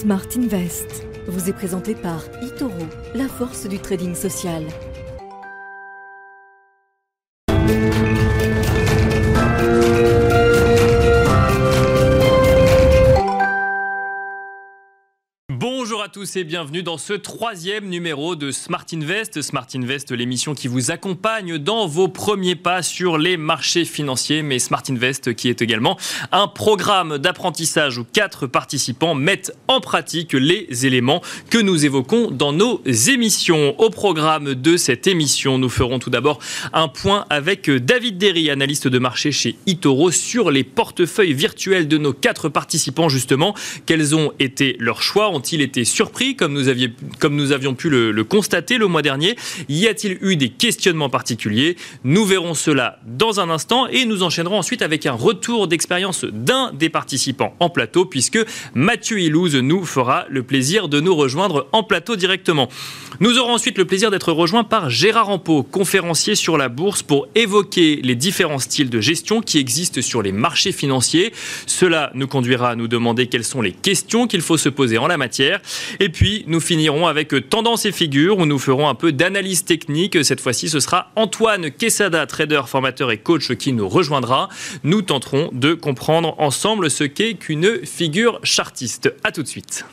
Smart Invest vous est présenté par eToro, la force du trading social. Tous et bienvenue dans ce troisième numéro de Smart Invest. Smart Invest, l'émission qui vous accompagne dans vos premiers pas sur les marchés financiers, mais Smart Invest qui est également un programme d'apprentissage où quatre participants mettent en pratique les éléments que nous évoquons dans nos émissions. Au programme de cette émission, nous ferons tout d'abord un point avec David Derry, analyste de marché chez Itoro, sur les portefeuilles virtuels de nos quatre participants justement. Quels ont été leurs choix? Ont-ils été comme nous, avions pu le, constater le mois dernier Y a-t-il eu des questionnements particuliers? Nous verrons cela dans un instant et nous enchaînerons ensuite avec un retour d'expérience d'un des participants en plateau, puisque Mathieu Ilouz nous fera le plaisir de nous rejoindre en plateau directement. Nous aurons ensuite le plaisir d'être rejoints par Gérard Rampeau, conférencier sur la bourse, pour évoquer les différents styles de gestion qui existent sur les marchés financiers. Cela nous conduira à nous demander quelles sont les questions qu'il faut se poser en la matière. Et puis, nous finirons avec Tendance et Figures, où nous ferons un peu d'analyse technique. Cette fois-ci, ce sera Antoine Quesada, trader, formateur et coach, qui nous rejoindra. Nous tenterons de comprendre ensemble ce qu'est qu'une figure chartiste. A tout de suite.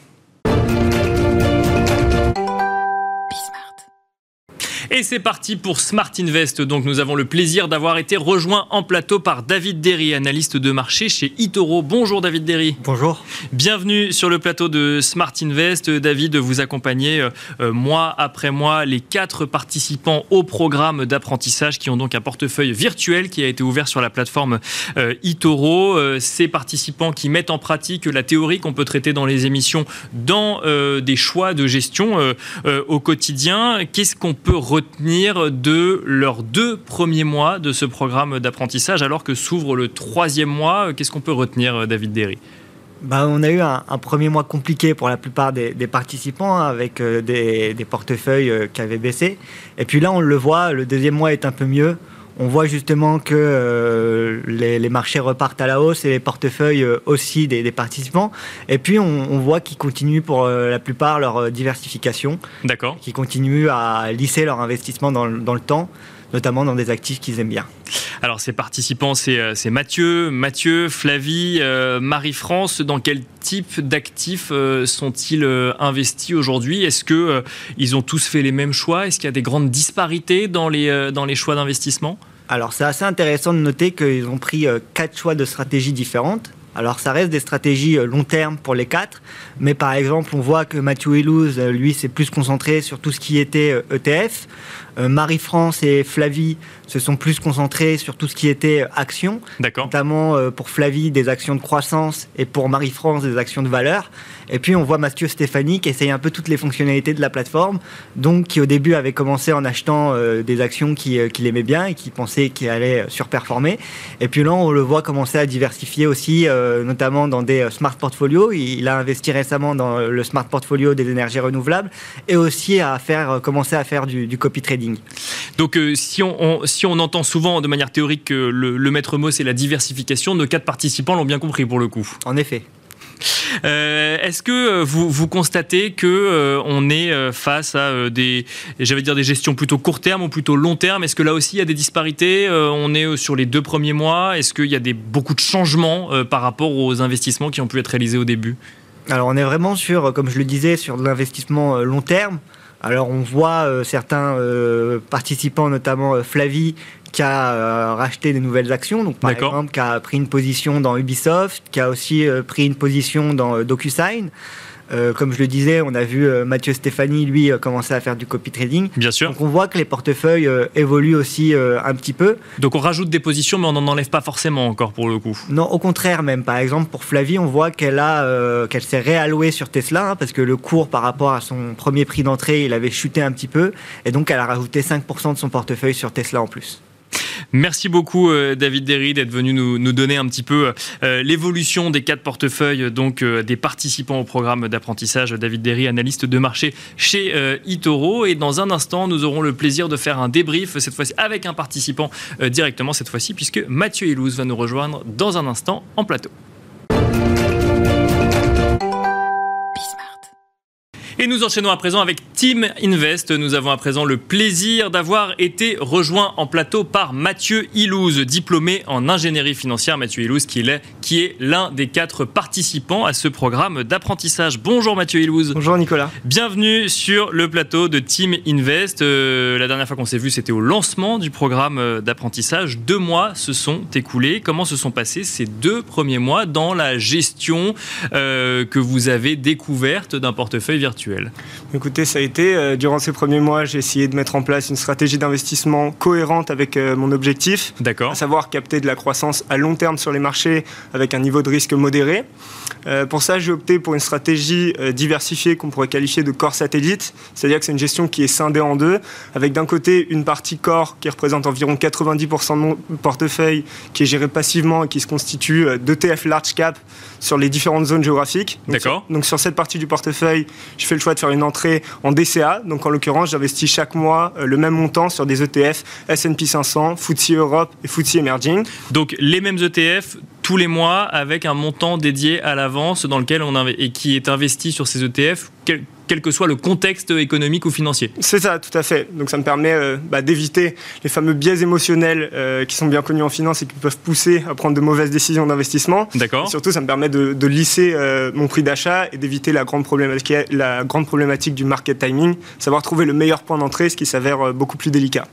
Et c'est parti pour Smart Invest. Donc nous avons le plaisir d'avoir été rejoint en plateau par David Derry, analyste de marché chez Itoro. Bonjour David Derry. Bonjour. Bienvenue sur le plateau de Smart Invest. David, vous accompagnez euh, euh, mois après mois les quatre participants au programme d'apprentissage qui ont donc un portefeuille virtuel qui a été ouvert sur la plateforme euh, Itoro. ces participants qui mettent en pratique la théorie qu'on peut traiter dans les émissions dans des choix de gestion au quotidien. Qu'est-ce qu'on peut retenir retenir de leurs deux premiers mois de ce programme d'apprentissage alors que s'ouvre le troisième mois. Qu'est-ce qu'on peut retenir, euh, David Derry? Bah, on a eu un, premier mois compliqué pour la plupart des, participants hein, avec euh, des, portefeuilles euh, qui avaient baissé. Et puis là, on le voit, le deuxième mois est un peu mieux on voit justement que euh, les, marchés repartent à la hausse et les portefeuilles euh, aussi des, participants. Et puis on, voit qu'ils continuent pour euh, la plupart leur diversification. D'accord. Qu'ils continuent à lisser leur investissement dans, le temps, notamment dans des actifs qu'ils aiment bien. Alors ces participants, c'est Mathieu, Mathieu, Flavie, Marie-France. Dans quel type d'actifs sont-ils investis aujourd'hui? Est-ce que ils ont tous fait les mêmes choix? Est-ce qu'il y a des grandes disparités dans les, dans les choix d'investissement? Alors c'est assez intéressant de noter qu'ils ont pris euh, quatre choix de stratégies différentes. Alors ça reste des stratégies euh, long terme pour les quatre, mais par exemple on voit que Mathieu Elouz, euh, lui, s'est plus concentré sur tout ce qui était ETF. E Marie-France et Flavie se sont plus concentrés sur tout ce qui était actions, notamment pour Flavie des actions de croissance et pour Marie-France des actions de valeur. Et puis on voit Mathieu Stéphanie qui essaye un peu toutes les fonctionnalités de la plateforme, donc qui au début avait commencé en achetant euh, des actions euh, qu'il aimait bien et qui pensait qu'il allait surperformer. Et puis là on le voit commencer à diversifier aussi, euh, notamment dans des smart portfolios. Il, a investi récemment dans le smart portfolio des énergies renouvelables et aussi à faire, commencer à faire du, copy trading. Donc si, on, si on entend souvent de manière théorique que le, le maître mot c'est la diversification, nos quatre participants l'ont bien compris pour le coup. En effet. Euh, est-ce que euh, vous, vous constatez que euh, on est face à des, j'allais dire des gestions plutôt court terme ou plutôt long terme? Est-ce que là aussi il y a des disparités? On est sur les deux premiers mois. Est-ce qu'il y a des, beaucoup de changements par rapport aux investissements qui ont pu être réalisés au début? Alors on est vraiment sur, comme je le disais, sur de l'investissement long terme. Alors on voit certains participants, notamment Flavie, qui a euh, racheté des nouvelles actions, donc par exemple qui a pris une position dans Ubisoft, qui a aussi euh, pris une position dans euh, comme je le disais, on a vu Mathieu Stéphanie, lui, commencer à faire du copy trading. Bien sûr. Donc on voit que les portefeuilles évoluent aussi un petit peu. Donc on rajoute des positions, mais on n'en enlève pas forcément encore pour le coup. Non, au contraire même. Par exemple, pour Flavie, on voit qu'elle a, qu'elle s'est réallouée sur Tesla, hein, parce que le cours par rapport à son premier prix d'entrée, il avait chuté un petit peu, et donc elle a rajouté 5% de son portefeuille sur Tesla en plus. Merci beaucoup euh, David Derry d'être venu nous, donner un petit peu euh, l'évolution des quatre portefeuilles donc euh, des participants au programme d'apprentissage. David Derry, analyste de marché chez Itoro. Et dans un instant, nous aurons le plaisir de faire un débrief cette fois-ci avec un participant directement cette fois-ci puisque Mathieu Elouz va nous rejoindre dans un instant en plateau. Et nous enchaînons à présent avec Team Invest. Nous avons à présent le plaisir d'avoir été rejoint en plateau par Mathieu Ilouz, diplômé en ingénierie financière. Mathieu Ilouz qui est, qui est l'un des quatre participants à ce programme d'apprentissage. Bonjour Mathieu Ilouz. Bonjour Nicolas. Bienvenue sur le plateau de Team Invest. Euh, la dernière fois qu'on s'est vu, c'était au lancement du programme euh, d'apprentissage. Deux mois se sont écoulés. Comment se sont passés ces deux premiers mois dans la gestion euh, que vous avez découverte d'un portefeuille virtuel Écoutez, ça a été, euh, durant ces premiers mois, j'ai essayé de mettre en place une stratégie d'investissement cohérente avec euh, mon objectif, à savoir capter de la croissance à long terme sur les marchés avec un niveau de risque modéré. Euh, pour ça, j'ai opté pour une stratégie diversifiée qu'on pourrait qualifier de core satellite, c'est-à-dire que c'est une gestion qui est scindée en deux, avec d'un côté une partie core qui représente environ 90% de mon portefeuille, qui est géré passivement et qui se constitue d'ETF large cap sur les différentes zones géographiques. D'accord. Donc sur cette partie du portefeuille, je fais le choix de faire une entrée en DCA. Donc en l'occurrence, j'investis chaque mois euh, le même montant sur des ETF S&P 500, FTSE Europe et FTSE Emerging. Donc les mêmes ETF tous les mois avec un montant dédié à l'avance dans lequel on et qui est investi sur ces ETF que soit le contexte économique ou financier. C'est ça, tout à fait. Donc ça me permet euh, bah, d'éviter les fameux biais émotionnels euh, qui sont bien connus en finance et qui peuvent pousser à prendre de mauvaises décisions d'investissement. D'accord. Surtout, ça me permet de, lisser euh, mon prix d'achat et d'éviter la grande problématique, la grande problématique du market timing, savoir trouver le meilleur point d'entrée, ce qui s'avère beaucoup plus délicat.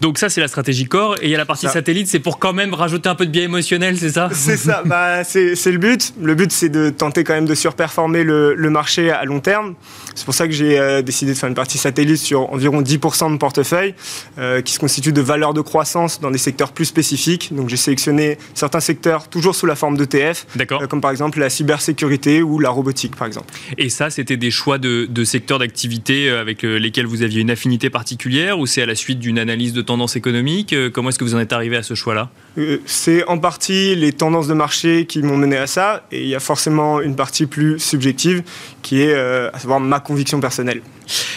Donc ça, c'est la stratégie core. Et il y a la partie satellite, c'est pour quand même rajouter un peu de biais émotionnel, c'est ça? C'est ça, bah, c'est le but. Le but, c'est de tenter quand même de surperformer le, le marché à long terme. C'est pour ça que j'ai euh, décidé de faire une partie satellite sur environ 10% de mon portefeuille, euh, qui se constitue de valeurs de croissance dans des secteurs plus spécifiques. Donc j'ai sélectionné certains secteurs toujours sous la forme d'ETF, euh, comme par exemple la cybersécurité ou la robotique, par exemple. Et ça, c'était des choix de, de secteurs d'activité avec lesquels vous aviez une affinité particulière, ou c'est à la suite d'une analyse de tendance économique Comment est-ce que vous en êtes arrivé à ce choix-là? C'est en partie les tendances de marché qui m'ont mené à ça, et il y a forcément une partie plus subjective qui est à savoir ma conviction personnelle.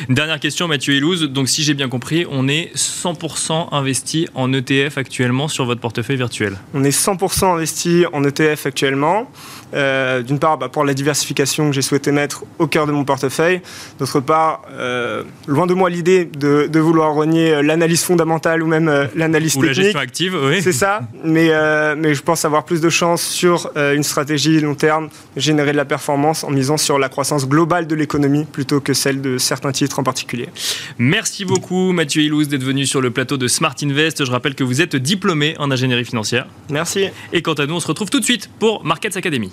Dernière question, Mathieu Elouz. Donc, si j'ai bien compris, on est 100% investi en ETF actuellement sur votre portefeuille virtuel On est 100% investi en ETF actuellement. Euh, d'une part, bah, pour la diversification que j'ai souhaité mettre au cœur de mon portefeuille. D'autre part, euh, loin de moi l'idée de, vouloir renier l'analyse fondamentale ou même euh, l'analyse technique. Ou la gestion active, oui. C'est ça. Mais, mais je pense avoir plus de chances sur une stratégie long terme, générer de la performance en misant sur la croissance globale de l'économie plutôt que celle de certains titres en particulier. Merci beaucoup Mathieu Ilouz d'être venu sur le plateau de Smart Invest. Je rappelle que vous êtes diplômé en ingénierie financière. Merci. Et quant à nous, on se retrouve tout de suite pour Markets Academy.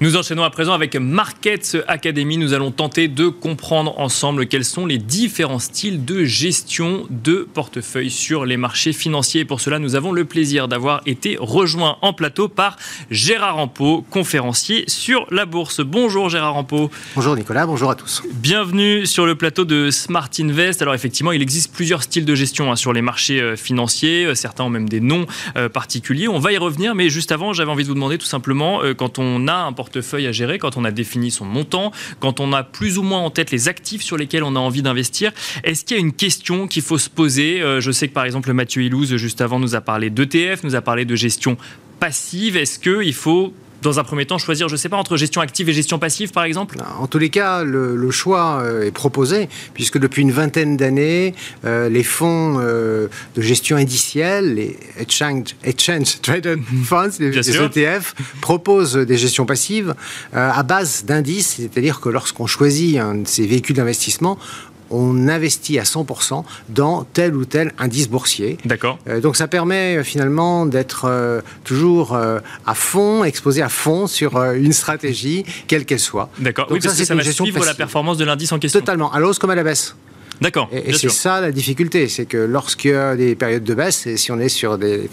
Nous enchaînons à présent avec Markets Academy. Nous allons tenter de comprendre ensemble quels sont les différents styles de gestion de portefeuille sur les marchés financiers. Et pour cela, nous avons le plaisir d'avoir été rejoints en plateau par Gérard Rampeau, conférencier sur la bourse. Bonjour Gérard Rampeau. Bonjour Nicolas, bonjour à tous. Bienvenue sur le plateau de Smart Invest. Alors effectivement, il existe plusieurs styles de gestion hein, sur les marchés euh, financiers. Euh, certains ont même des noms euh, particuliers. On va y revenir, mais juste avant, j'avais envie de vous demander tout simplement, quand on a un portefeuille feuille à gérer, quand on a défini son montant, quand on a plus ou moins en tête les actifs sur lesquels on a envie d'investir, est-ce qu'il y a une question qu'il faut se poser? Euh, Je sais que par exemple Mathieu Ilouz, juste avant, nous a parlé d'ETF, nous a parlé de gestion passive. Est-ce qu'il faut dans un premier temps, choisir, je ne sais pas, entre gestion active et gestion passive, par exemple? En tous les cas, le, choix euh, est proposé, puisque depuis une vingtaine d'années, euh, les fonds euh, de gestion indicielle, les Exchange, exchange Traded Funds, les, ETF, e proposent des gestions passives à base d'indices, c'est-à-dire que lorsqu'on choisit un de ces véhicules d'investissement, on investit à 100% dans tel ou tel indice boursier. D'accord. Euh, donc ça permet euh, finalement d'être euh, toujours à fond, exposé à fond sur une stratégie, quelle qu'elle soit. D'accord. Oui, parce ça, que ça va suivre la performance de l'indice en question. Totalement, à l'hausse comme à la baisse. D'accord. Et, c'est ça la difficulté, c'est que lorsqu'il y a des périodes de baisse, et si on est sur des,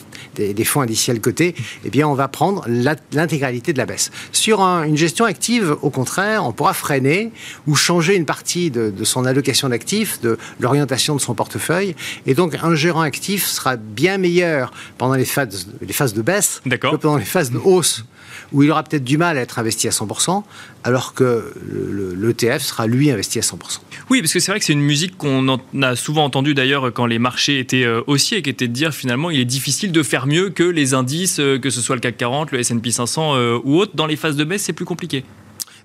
fonds indiciels cotés, eh bien on va prendre l'intégralité de la baisse. Sur une gestion active, au contraire, on pourra freiner ou changer une partie de, son allocation d'actifs, de l'orientation de son portefeuille, et donc un gérant actif sera bien meilleur pendant les phases, les phases de baisse que pendant les phases de hausse où il aura peut-être du mal à être investi à 100%, alors que l'ETF sera lui investi à 100%. Oui, parce que c'est vrai que c'est une musique qu'on a souvent entendue d'ailleurs quand les marchés étaient haussiers, qui était de dire finalement il est difficile de faire mieux que les indices, que ce soit le CAC 40, le S&P 500 ou autre. Dans les phases de baisse, c'est plus compliqué.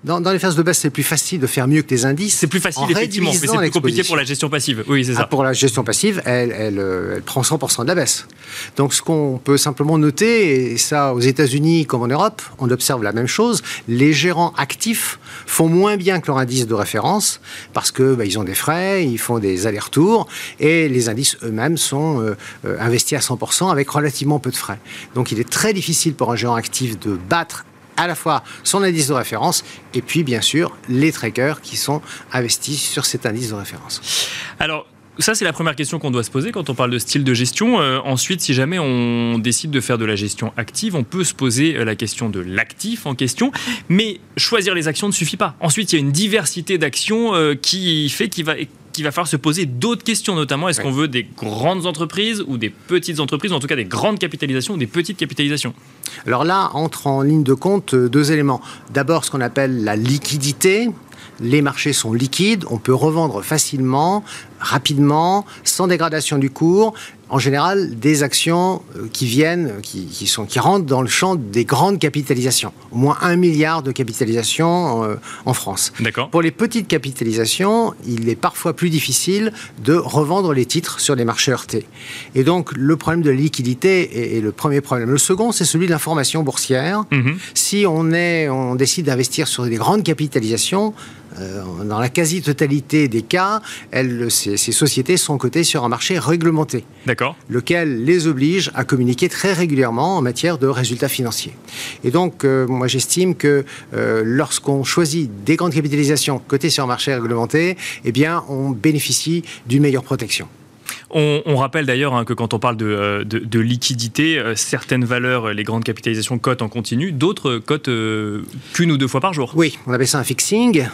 Dans, les phases de baisse, c'est plus facile de faire mieux que les indices. C'est plus facile, effectivement, mais c'est plus compliqué pour la gestion passive. Oui, c'est ça. Ah, pour la gestion passive, elle, elle, prend 100% de la baisse. Donc, ce qu'on peut simplement noter, et ça, aux États-Unis comme en Europe, on observe la même chose, les gérants actifs font moins bien que leur indice de référence parce que bah, ils ont des frais, ils font des allers-retours, et les indices eux-mêmes sont euh, euh, investis à 100% avec relativement peu de frais. Donc, il est très difficile pour un gérant actif de battre à la fois son indice de référence et puis bien sûr les trackers qui sont investis sur cet indice de référence. Alors, ça, c'est la première question qu'on doit se poser quand on parle de style de gestion. Euh, ensuite, si jamais on décide de faire de la gestion active, on peut se poser euh, la question de l'actif en question. Mais choisir les actions ne suffit pas. Ensuite, il y a une diversité d'actions euh, qui fait qu'il va qu'il va falloir se poser d'autres questions, notamment est-ce qu'on veut des grandes entreprises ou des petites entreprises, ou en tout cas des grandes capitalisations ou des petites capitalisations? Alors là, entre en ligne de compte deux éléments. D'abord, ce qu'on appelle la liquidité. Les marchés sont liquides, on peut revendre facilement, rapidement, sans dégradation du cours, en général des actions euh, qui viennent, qui, sont, qui rentrent dans le champ des grandes capitalisations. Au moins un milliard de capitalisation euh, en France. D'accord. Pour les petites capitalisations, il est parfois plus difficile de revendre les titres sur les marchés heurtés. Et donc, le problème de la liquidité est, le premier problème. Le second, c'est celui de l'information boursière. Mhm. Si on, est, on décide d'investir sur des grandes capitalisations, dans la quasi-totalité des cas, elles, ces, ces, sociétés sont cotées sur un marché réglementé. D'accord. Lequel les oblige à communiquer très régulièrement en matière de résultats financiers. Et donc, euh, moi, j'estime que euh, lorsqu'on choisit des grandes capitalisations cotées sur un marché réglementé, eh bien, on bénéficie d'une meilleure protection. On, rappelle d'ailleurs hein, que quand on parle de, de, liquidité, certaines valeurs, les grandes capitalisations cotent en continu, d'autres cotent qu'une ou deux fois par jour. Oui, on appelle ça un fixing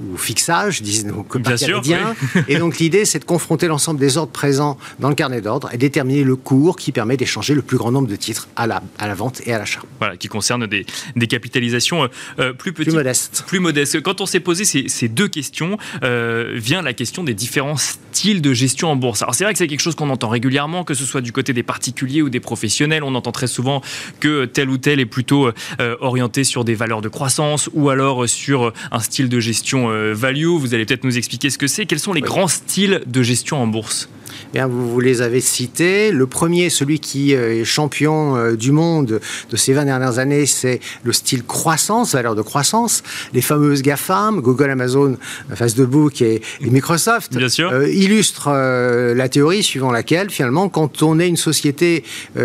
ou fixage, disent nos copains canadiens. Et donc l'idée, c'est de confronter l'ensemble des ordres présents dans le carnet d'ordre et déterminer le cours qui permet d'échanger le plus grand nombre de titres à la, à la vente et à l'achat. Voilà, qui concerne des, des capitalisations euh, euh, plus petites. Plus modestes. Plus modestes. Quand on s'est posé ces, ces, deux questions, euh, vient la question des différents styles de gestion en bourse. Alors c'est vrai que c'est quelque chose qu'on entend régulièrement, que ce soit du côté des particuliers ou des professionnels. On entend très souvent que tel ou tel est plutôt orienté sur des valeurs de croissance ou alors sur un style de gestion euh, value. Vous allez peut-être nous expliquer ce que c'est. Quels sont les grands styles de gestion en bourse? Bien, vous, les avez cités. Le premier, celui qui euh, est champion euh, du monde de ces 20 dernières années, c'est le style croissance, valeur de croissance. Les fameuses GAFAM, Google, Amazon, Facebook et, et Microsoft, Bien sûr. illustrent la théorie suivant laquelle, finalement, quand on est une société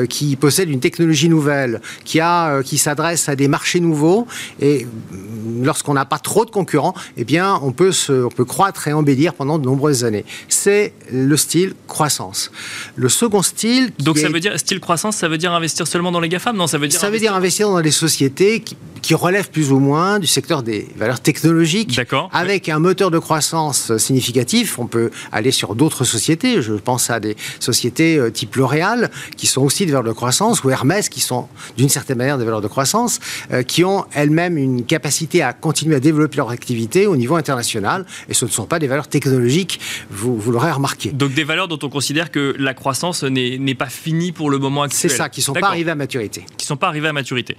qui possède une technologie nouvelle, qui, a, qui s'adresse à des marchés nouveaux, et mm, lorsqu'on n'a pas trop de concurrents, eh bien, on peut, se, on peut croître et embellir pendant de nombreuses années. C'est le style croissance. Le second style. Donc, ça veut dire, style croissance, ça veut dire investir seulement dans les GAFAM? Non, ça veut dire. Ça veut dire investir dans les sociétés qui, qui relèvent plus ou moins du secteur des valeurs technologiques. D'accord. Avec un moteur de croissance significatif. On peut aller sur d'autres sociétés. Je pense à des sociétés euh, type L'Oréal, qui sont aussi des valeurs de croissance, ou Hermès, qui sont d'une certaine manière des valeurs de croissance, euh, qui ont elles-mêmes une capacité à continuer à développer leur activité au niveau international. Et ce ne sont pas des valeurs technologiques, vous, vous l'aurez remarqué. Donc des valeurs dont on considère que la croissance n'est pas finie pour le moment actuel. C'est ça, qui ne sont pas arrivées à maturité. Qui ne sont pas arrivées à maturité.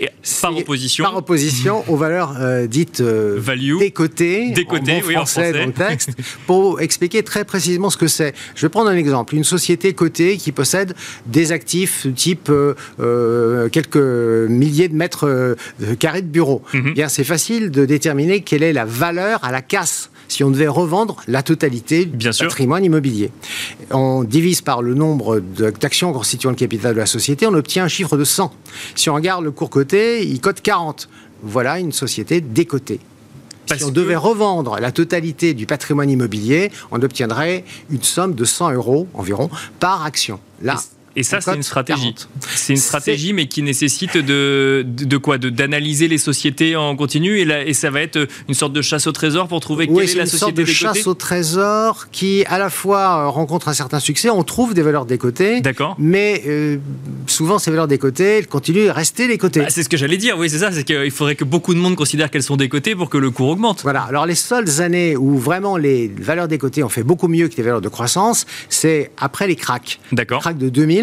Et par opposition. Par opposition aux valeurs euh, dites euh, value, décotées, décotées en, oui, français, en, français, dans le texte, pour expliquer très précisément ce que c'est. Je vais prendre un exemple. Une société cotée qui possède des actifs type euh, quelques milliers de mètres carrés de bureaux. Mhm. Bien, c'est facile de déterminer quelle est la valeur à la casse si on devait revendre la totalité du patrimoine immobilier. On divise par le nombre d'actions constituant le capital de la société, on obtient un chiffre de 100. Si on regarde le cours coté, il cote 40. Voilà une société décotée. si on devait revendre la totalité du patrimoine immobilier, on obtiendrait une somme de 100 euros environ par action. Là, Et ça, c'est une stratégie. C'est une stratégie, mais qui nécessite de, de, quoi? D'analyser les sociétés en continu et, et, ça va être une sorte de chasse au trésor pour trouver quelle est la société sorte de chasse au trésor qui, à la fois, rencontre un certain succès. On trouve des valeurs décotées. D'accord. Mais euh, souvent, ces valeurs décotées, elles continuent à rester décotées. Bah, c'est ce que j'allais dire, oui, c'est ça. C'est qu'il faudrait que beaucoup de monde considère qu'elles sont décotées pour que le cours augmente. Voilà. Alors, les seules années où vraiment les valeurs décotées ont fait beaucoup mieux que les valeurs de croissance, c'est après les cracks. D'accord. Crack de 2000,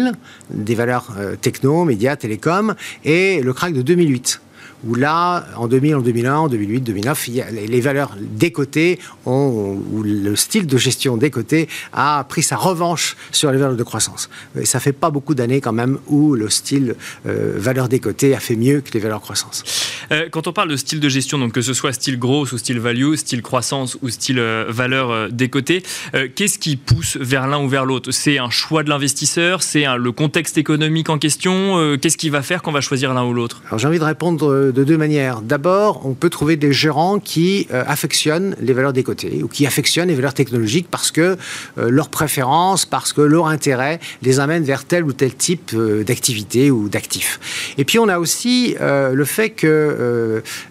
des valeurs euh, techno, médias, télécom, et le crack de 2008 où là, en 2000, en 2001, en 2008, 2009, il y a les valeurs décotées, ont, ou le style de gestion décoté a pris sa revanche sur les valeurs de croissance. Et ça fait pas beaucoup d'années quand même où le style euh, valeur décotée a fait mieux que les valeurs croissance. Euh, quand on parle de style de gestion, donc que ce soit style grosse ou style value, style croissance ou style euh, valeur décotée, qu'est-ce qui pousse vers l'un ou vers l'autre? C'est un choix de l'investisseur? C'est le contexte économique en question? Qu'est-ce qui va faire qu'on va choisir l'un ou l'autre? Alors j'ai envie de répondre de deux manières. D'abord, on peut trouver des gérants qui euh, affectionnent les valeurs décotées ou qui affectionnent les valeurs technologiques parce que euh, leur préférence, parce que leur intérêt les amène vers tel ou tel type euh, d'activité ou d'actifs. Et puis on a aussi le fait que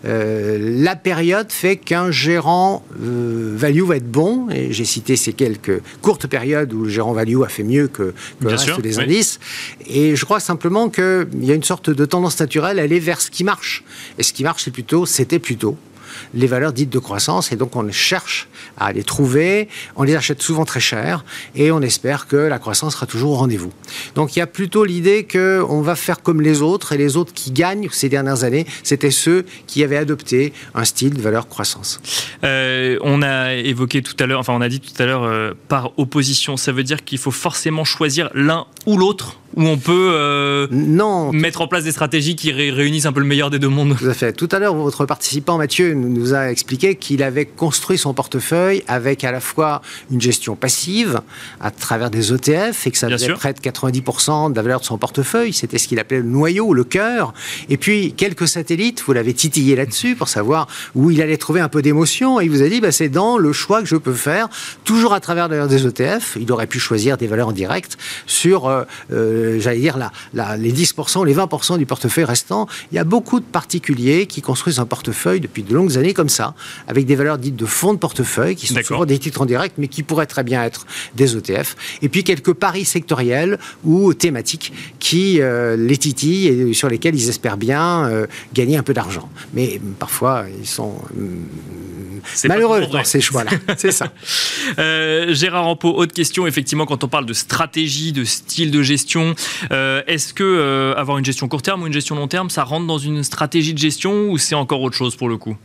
la période fait qu'un gérant value va être bon. Et j'ai cité ces quelques courtes périodes où le gérant value a fait mieux que, le reste des indices. Et je crois simplement qu'il y a une sorte de tendance naturelle à aller vers ce qui marche. Et ce qui marche, c'est plutôt, c'était plutôt les valeurs dites de croissance. Et donc, on cherche à les trouver. On les achète souvent très cher. Et on espère que la croissance sera toujours au rendez-vous. Donc, il y a plutôt l'idée qu'on va faire comme les autres. Et les autres qui gagnent ces dernières années, c'était ceux qui avaient adopté un style de valeur croissance. Euh, on a évoqué tout à l'heure, enfin, on a dit tout à l'heure, euh, par opposition, ça veut dire qu'il faut forcément choisir l'un ou l'autre où on peut euh, non, mettre en place des stratégies qui réunissent un peu le meilleur des deux mondes. Tout à fait. Tout à l'heure, votre participant Mathieu nous a expliqué qu'il avait construit son portefeuille avec à la fois une gestion passive à travers des ETF et que ça faisait près de 90% de la valeur de son portefeuille. C'était ce qu'il appelait le noyau, le cœur. Et puis quelques satellites, vous l'avez titillé là-dessus pour savoir où il allait trouver un peu d'émotion. Et il vous a dit, bah, c'est dans le choix que je peux faire, toujours à travers d'ailleurs des ETF. Il aurait pu choisir des valeurs en direct sur euh, euh j'allais dire, la, les 10%, les 20% du portefeuille restant. Il y a beaucoup de particuliers qui construisent un portefeuille depuis de longues années comme ça, avec des valeurs dites de fonds de portefeuille, qui sont souvent des titres en direct, mais qui pourraient très bien être des ETF. Et puis quelques paris sectoriels ou thématiques qui euh, les titillent et sur lesquels ils espèrent bien euh, gagner un peu d'argent. Mais parfois, ils sont malheureux dans ces choix-là. C'est ça. Euh, Gérard Rampeau, autre question. Effectivement, quand on parle de stratégie, de style de gestion, euh, est-ce que euh, avoir une gestion court terme ou une gestion long terme, ça rentre dans une stratégie de gestion ou c'est encore autre chose pour le coup?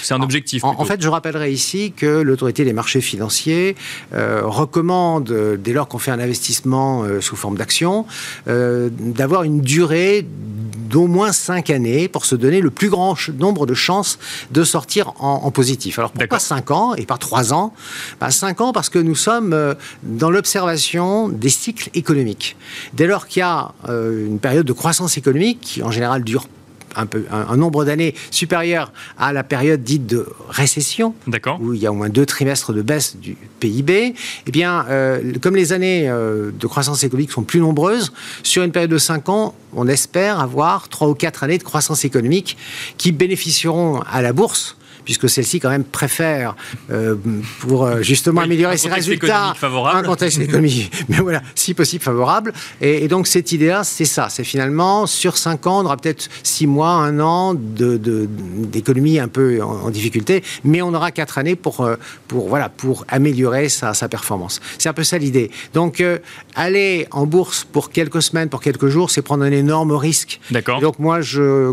C'est un objectif. En, fait, je rappellerai ici que l'autorité des marchés financiers recommande, dès lors qu'on fait un investissement sous forme d'action, d'avoir une durée d'au moins 5 années pour se donner le plus grand nombre de chances de sortir en, positif. Alors pourquoi 5 ans et pas 3 ans? 5 ben, ans parce que nous sommes euh, dans l'observation des cycles économiques. Dès lors qu'il y a euh, une période de croissance économique qui en général dure un, peu, un, nombre d'années supérieur à la période dite de récession, où il y a au moins deux trimestres de baisse du PIB, eh bien, euh, comme les années euh, de croissance économique sont plus nombreuses, sur une période de 5 ans, on espère avoir 3 ou 4 années de croissance économique qui bénéficieront à la bourse puisque celle-ci quand même préfère euh, pour euh, justement améliorer ses résultats un contexte économique, mais voilà, si possible favorable. Et, donc cette idée-là, c'est ça, c'est finalement sur 5 ans, on aura peut-être 6 mois, 1 an d'économie de, un peu en, difficulté, mais on aura 4 années pour, euh, pour, voilà, pour améliorer sa, sa performance. C'est un peu ça l'idée. Donc aller en bourse pour quelques semaines, pour quelques jours, c'est prendre un énorme risque. D'accord. Donc moi, je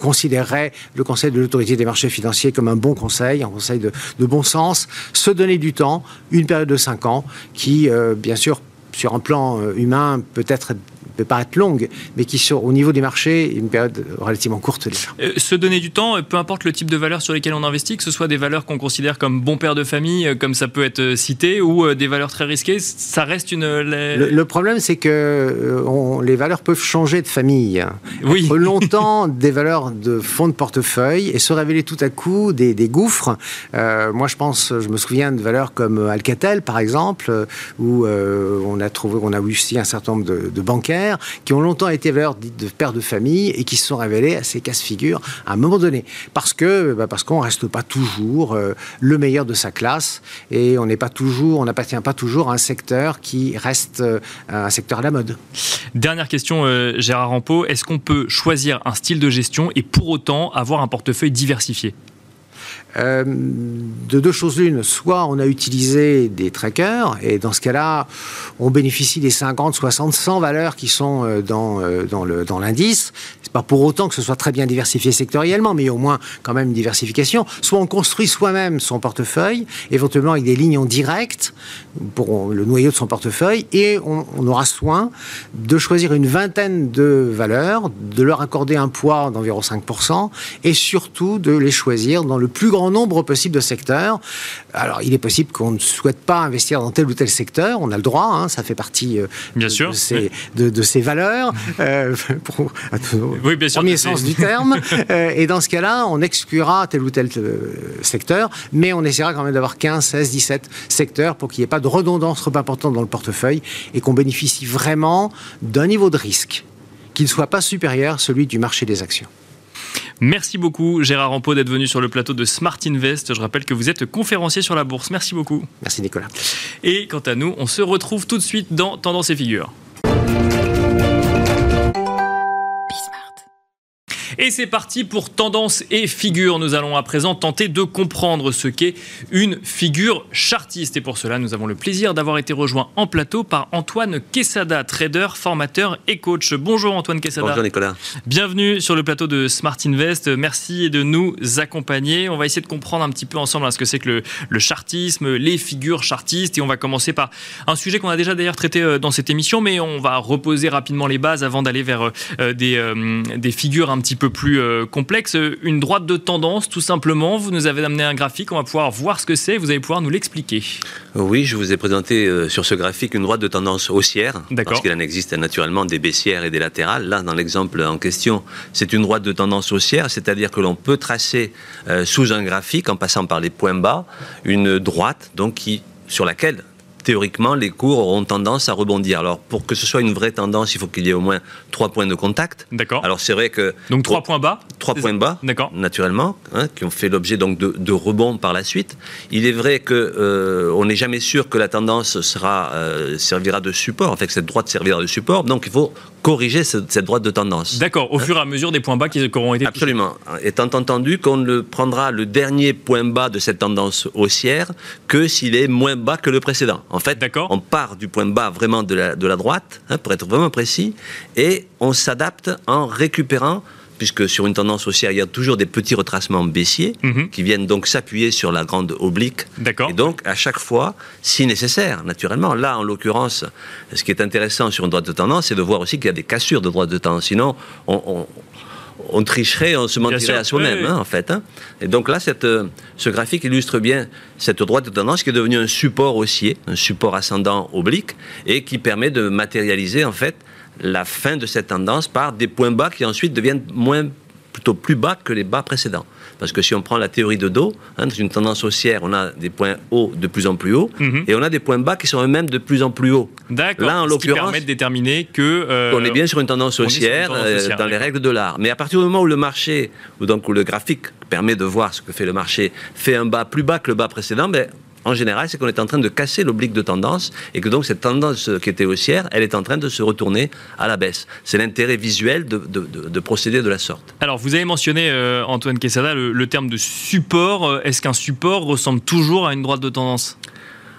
considérerais le Conseil de l'autorité des marchés financiers comme un bon conseil, un conseil de, bon sens, se donner du temps, une période de 5 ans, qui, euh, bien sûr, sur un plan euh, humain, peut être peut paraître longue, mais qui, sur, au niveau des marchés, une période relativement courte déjà. se donner du temps, peu importe le type de valeur sur lesquelles on investit, que ce soit des valeurs qu'on considère comme bon père de famille, comme ça peut être cité, ou des valeurs très risquées, ça reste une. Le, problème, c'est que les valeurs peuvent changer de famille. Oui. Être longtemps des valeurs de fonds de portefeuille et se révéler tout à coup des, gouffres. moi, je pense, je me souviens de valeurs comme Alcatel, par exemple, où on a trouvé, on a aussi un certain nombre de, bancaires qui ont longtemps été valeurs dites de pères de famille et qui se sont révélés assez casse-figure à un moment donné. Parce que, bah, parce reste pas toujours euh, le meilleur de sa classe et on n'est pas toujours, on n'appartient pas toujours à un secteur qui reste euh, un secteur à la mode. Dernière question, euh, Gérard Rampeau. Est-ce qu'on peut choisir un style de gestion et pour autant avoir un portefeuille diversifié? Euh, de deux choses l'une, soit on a utilisé des trackers, et dans ce cas-là, on bénéficie des 50, 60, 100 valeurs qui sont euh, dans, euh, dans l'indice. C'est pas pour autant que ce soit très bien diversifié sectoriellement, mais au moins quand même une diversification. Soit on construit soi-même son portefeuille, éventuellement avec des lignes en direct pour le noyau de son portefeuille, et on, on aura soin de choisir une vingtaine de valeurs, de leur accorder un poids d'environ 5%, et surtout de les choisir dans le plus grand nombre possible de secteurs. Alors, il est possible qu'on ne souhaite pas investir dans tel ou tel secteur. On a le droit, hein, ça fait partie euh, bien de, sûr, de, ces, de, ces valeurs, euh, pour, oui, bien sûr, premier sens du terme. Euh, et dans ce cas-là, on exclura tel ou tel secteur, mais on essaiera quand même d'avoir 15, 16, 17 secteurs pour qu'il n'y ait pas de redondance trop importante dans le portefeuille et qu'on bénéficie vraiment d'un niveau de risque qui ne soit pas supérieur à celui du marché des actions. Merci beaucoup Gérard Rampeau d'être venu sur le plateau de Smart Invest. Je rappelle que vous êtes conférencier sur la bourse. Merci beaucoup. Merci Nicolas. Et quant à nous, on se retrouve tout de suite dans Tendance et Figures. Et c'est parti pour tendance et figure. Nous allons à présent tenter de comprendre ce qu'est une figure chartiste. Et pour cela, nous avons le plaisir d'avoir été rejoint en plateau par Antoine Quesada, trader, formateur et coach. Bonjour Antoine Quesada. Bonjour Nicolas. Bienvenue sur le plateau de Smart Invest. Merci de nous accompagner. On va essayer de comprendre un petit peu ensemble hein, ce que c'est que le, chartisme, les figures chartistes. Et on va commencer par un sujet qu'on a déjà d'ailleurs traité euh, dans cette émission, mais on va reposer rapidement les bases avant d'aller vers euh, des, euh, des figures un petit peu plus euh, complexe. Une droite de tendance, tout simplement. Vous nous avez amené un graphique, on va pouvoir voir ce que c'est, vous allez pouvoir nous l'expliquer. Oui, je vous ai présenté euh, sur ce graphique une droite de tendance haussière, parce qu'il en existe naturellement des baissières et des latérales. Là, dans l'exemple en question, c'est une droite de tendance haussière, c'est-à-dire que l'on peut tracer euh, sous un graphique, en passant par les points bas, une droite donc qui sur laquelle théoriquement, les cours auront tendance à rebondir. Alors, pour que ce soit une vraie tendance, il faut qu'il y ait au moins trois points de contact. D'accord. Alors, c'est vrai que. Donc, trois points bas Trois points bas, D'accord. naturellement, hein, qui ont fait l'objet donc de, de rebonds par la suite. Il est vrai que euh, n'est jamais sûr que la tendance sera, euh, servira de support, en fait, que cette droite servira de support. Donc, il faut corriger cette, droite de tendance. D'accord, au fur et à mesure des points bas qui auront été. Absolument. Étant entendu qu'on ne prendra le dernier point bas de cette tendance haussière que s'il est moins bas que le précédent. En fait, on part du point bas vraiment de la, de la droite, hein, pour être vraiment précis, et on s'adapte en récupérant puisque sur une tendance haussière, il y a toujours des petits retracements baissiers mhm. qui viennent donc s'appuyer sur la grande oblique. D'accord. Et donc, à chaque fois, si nécessaire, naturellement. Là, en l'occurrence, ce qui est intéressant sur une droite de tendance, c'est de voir aussi qu'il y a des cassures de droite de tendance. Sinon, on, on tricherait, on se mentirait à soi-même, hein, en fait. Hein. Et donc là, cette, euh, ce graphique illustre bien cette droite de tendance qui est devenue un support haussier, un support ascendant oblique, et qui permet de matérialiser, en fait, la fin de cette tendance par des points bas qui ensuite deviennent moins, plutôt plus bas que les bas précédents. Parce que si on prend la théorie de dos, hein, dans une tendance haussière, on a des points hauts de plus en plus hauts, mhm. et on a des points bas qui sont eux-mêmes de plus en plus hauts. D'accord. Là, en l'occurrence, permet de déterminer que euh, on est bien sur une tendance haussière, euh, dans les règles de l'art. Mais à partir du moment où le marché, ou donc où le graphique permet de voir ce que fait le marché, fait un bas plus bas que le bas précédent, ben, en général, c'est qu'on est en train de casser l'oblique de tendance et que donc cette tendance qui était haussière, elle est en train de se retourner à la baisse. C'est l'intérêt visuel de, procéder de la sorte. Alors, vous avez mentionné, euh, Antoine Quesada, le, terme de support. Euh, est-ce qu'un support ressemble toujours à une droite de tendance?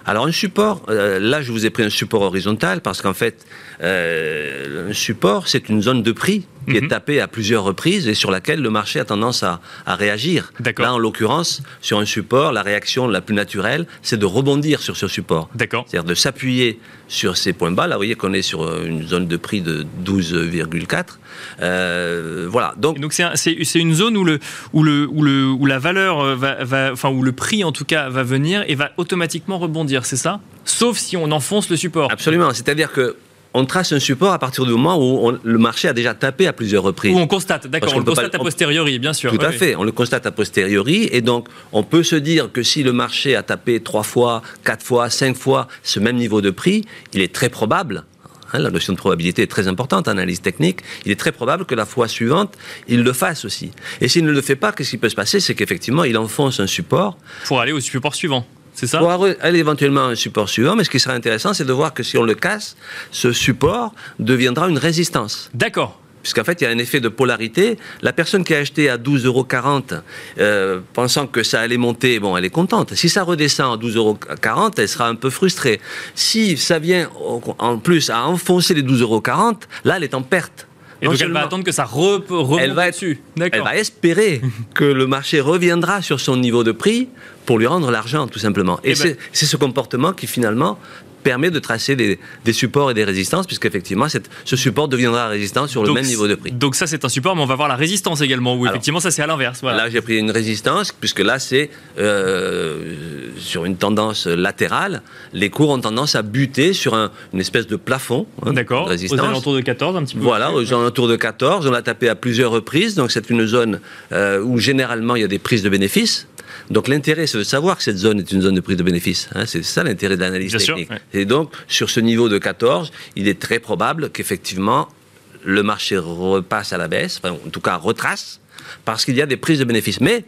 Alors un support, euh, là je vous ai pris un support horizontal parce qu'en fait, un support c'est une zone de prix qui est mhm. tapée à plusieurs reprises et sur laquelle le marché a tendance à, réagir. Là, en l'occurrence, sur un support, la réaction la plus naturelle, c'est de rebondir sur ce support. C'est-à-dire de s'appuyer sur ces points bas. Là, vous voyez qu'on est sur euh, une zone de prix de 12,4. Euh, voilà. Donc, donc c'est une zone où, le, où, le, où, le, où la valeur euh, va, enfin où le prix en tout cas va venir et va automatiquement rebondir, c'est ça? Sauf si on enfonce le support. Absolument. C'est-à-dire que on trace un support à partir du moment où le marché a déjà tapé à plusieurs reprises. Où on constate, d'accord, on le constate a posteriori, bien sûr. Tout à fait, on le constate a posteriori, et donc on peut se dire que si le marché a tapé trois fois, quatre fois, cinq fois ce même niveau de prix, il est très probable hein, la notion de probabilité est très importante en analyse technique. Il est très probable que la fois suivante, il le fasse aussi. Et s'il ne le fait pas, qu'est-ce qui peut se passer? C'est qu'effectivement, il enfonce un support. Pour aller au support suivant. C'est ça Pour aller éventuellement à un support suivant, mais ce qui serait intéressant, c'est de voir que si on le casse, ce support deviendra une résistance. D'accord puisqu'en fait, il y a un effet de polarité. La personne qui a acheté à 12,40 euros, euh, pensant que ça allait monter, bon, elle est contente. Si ça redescend à 12,40 euros, elle sera un peu frustrée. Si ça vient en plus à enfoncer les 12,40 euros, là, elle est en perte. Et donc elle va attendre que ça remonte elle va dessus. Elle va espérer que le marché reviendra sur son niveau de prix pour lui rendre l'argent, tout simplement. Et, eh ben c'est ce comportement qui finalement permet de tracer des, supports et des résistances, puisqu'effectivement, ce support deviendra résistant sur le même niveau de prix. Donc ça, c'est un support, mais on va voir la résistance également, où effectivement, ça, c'est à l'inverse. Là, j'ai pris une résistance, puisque là, c'est euh, sur une tendance latérale. Les cours ont tendance à buter sur une espèce de plafond hein, D'accord, aux alentours de 14, un petit peu. Voilà, aux alentours de 14. On l'a tapé à plusieurs reprises, donc c'est une zone euh, où généralement, il y a des prises de bénéfices. Donc l'intérêt, c'est de savoir que cette zone est une zone de prise de bénéfice. Hein. c'est ça l'intérêt de l'analyse technique. Et donc, sur ce niveau de 14, il est très probable qu'effectivement, le marché repasse à la baisse, enfin, en tout cas retrace, parce qu'il y a des prises de bénéfices. Mais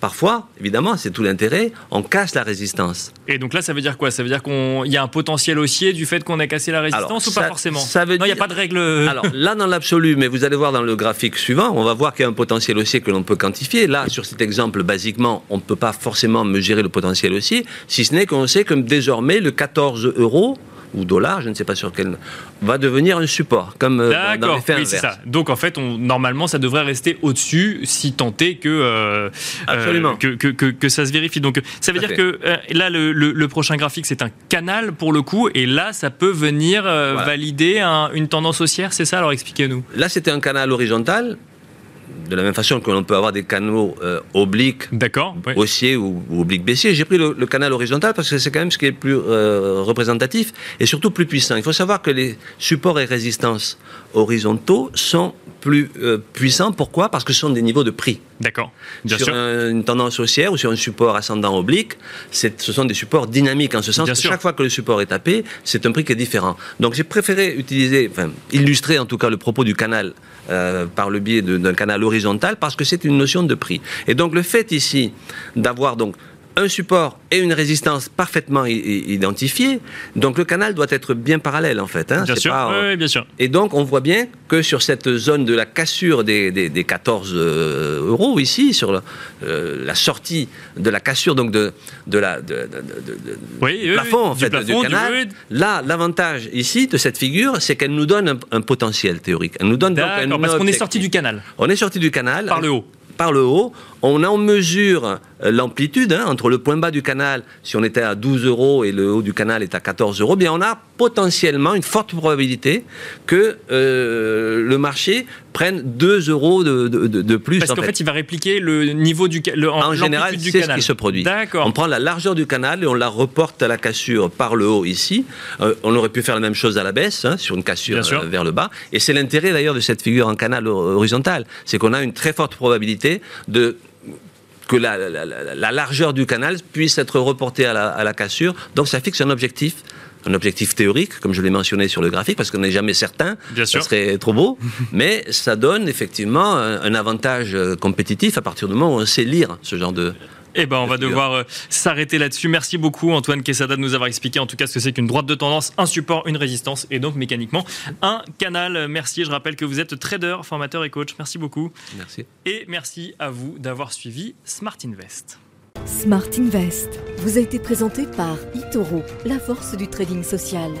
Parfois, évidemment, c'est tout l'intérêt, on casse la résistance. Et donc là, ça veut dire quoi? Ça veut dire qu'il y a un potentiel haussier du fait qu'on a cassé la résistance ou pas forcément? ça veut Non, il n'y a pas de règle. Alors là, dans l'absolu, mais vous allez voir dans le graphique suivant, on va voir qu'il y a un potentiel haussier que l'on peut quantifier. Là, sur cet exemple, basiquement, on ne peut pas forcément mesurer le potentiel haussier, si ce n'est qu'on sait que désormais, le 14 euros ou dollars, je ne sais pas sur quel, va devenir un support, comme euh, dans l'effet oui, ça. Donc en fait, on, normalement, ça devrait rester au-dessus, si tant est que, euh, Absolument. Euh, que, que, que, ça se vérifie. Donc ça veut dire que là, le, le, prochain graphique, c'est un canal pour le coup, et là, ça peut venir valider une tendance haussière, c'est ça? Alors expliquez-nous. Là, c'était un canal horizontal de la même façon que l'on peut avoir des canaux euh, obliques, haussiers ou, obliques baissiers. J'ai pris le, canal horizontal parce que c'est quand même ce qui est le plus euh, représentatif et surtout plus puissant. Il faut savoir que les supports et résistances horizontaux sont plus euh, puissants. Pourquoi? Parce que ce sont des niveaux de prix. D'accord. Sur une tendance haussière ou sur un support ascendant oblique, ce sont des supports dynamiques en ce sens que chaque fois que le support est tapé, c'est un prix qui est différent. Donc j'ai préféré utiliser, enfin illustrer en tout cas le propos du canal euh, par le biais d'un canal horizontal parce que c'est une notion de prix. Et donc le fait ici d'avoir donc un support et une résistance parfaitement identifiés. Donc le canal doit être bien parallèle en fait. Hein. Bien, sûr. oui, bien sûr. Et donc on voit bien que sur cette zone de la cassure des, des, 14 euh, euros ici, sur euh, la sortie de la cassure donc de, de la de, oui, plafond en fait du, canal. là, l'avantage ici de cette figure, c'est qu'elle nous donne un, potentiel théorique. Elle nous donne donc un parce qu'on est sorti du canal. On est sorti du canal par le haut par le haut. On en mesure euh, l'amplitude hein, entre le point bas du canal, si on était à 12 euros et le haut du canal est à 14 euros, bien on a potentiellement une forte probabilité que euh, le marché prenne 2 euros de, de, plus. Parce qu'en fait. il va répliquer le niveau du le, En, général, c'est ce qui se produit. On prend la largeur du canal et on la reporte à la cassure par le haut ici. Euh, on aurait pu faire la même chose à la baisse, hein, sur une cassure vers le bas. Et c'est l'intérêt d'ailleurs de cette figure en canal horizontal. C'est qu'on a une très forte probabilité de que la, largeur du canal puisse être reportée à la, cassure. Donc ça fixe un objectif un objectif théorique, comme je l'ai mentionné sur le graphique, parce qu'on n'est jamais certain, Bien ça serait trop beau, mais ça donne effectivement un, avantage euh, compétitif à partir du moment où on sait lire ce genre de, eh ben, on va devoir euh, s'arrêter là-dessus. Merci beaucoup, Antoine Quesada, de nous avoir expliqué en tout cas ce que c'est qu'une droite de tendance, un support, une résistance et donc mécaniquement un canal. Merci. Je rappelle que vous êtes trader, formateur et coach. Merci beaucoup. Merci. Et merci à vous d'avoir suivi Smart Invest. Smart Invest vous a été présenté par eToro, la force du trading social.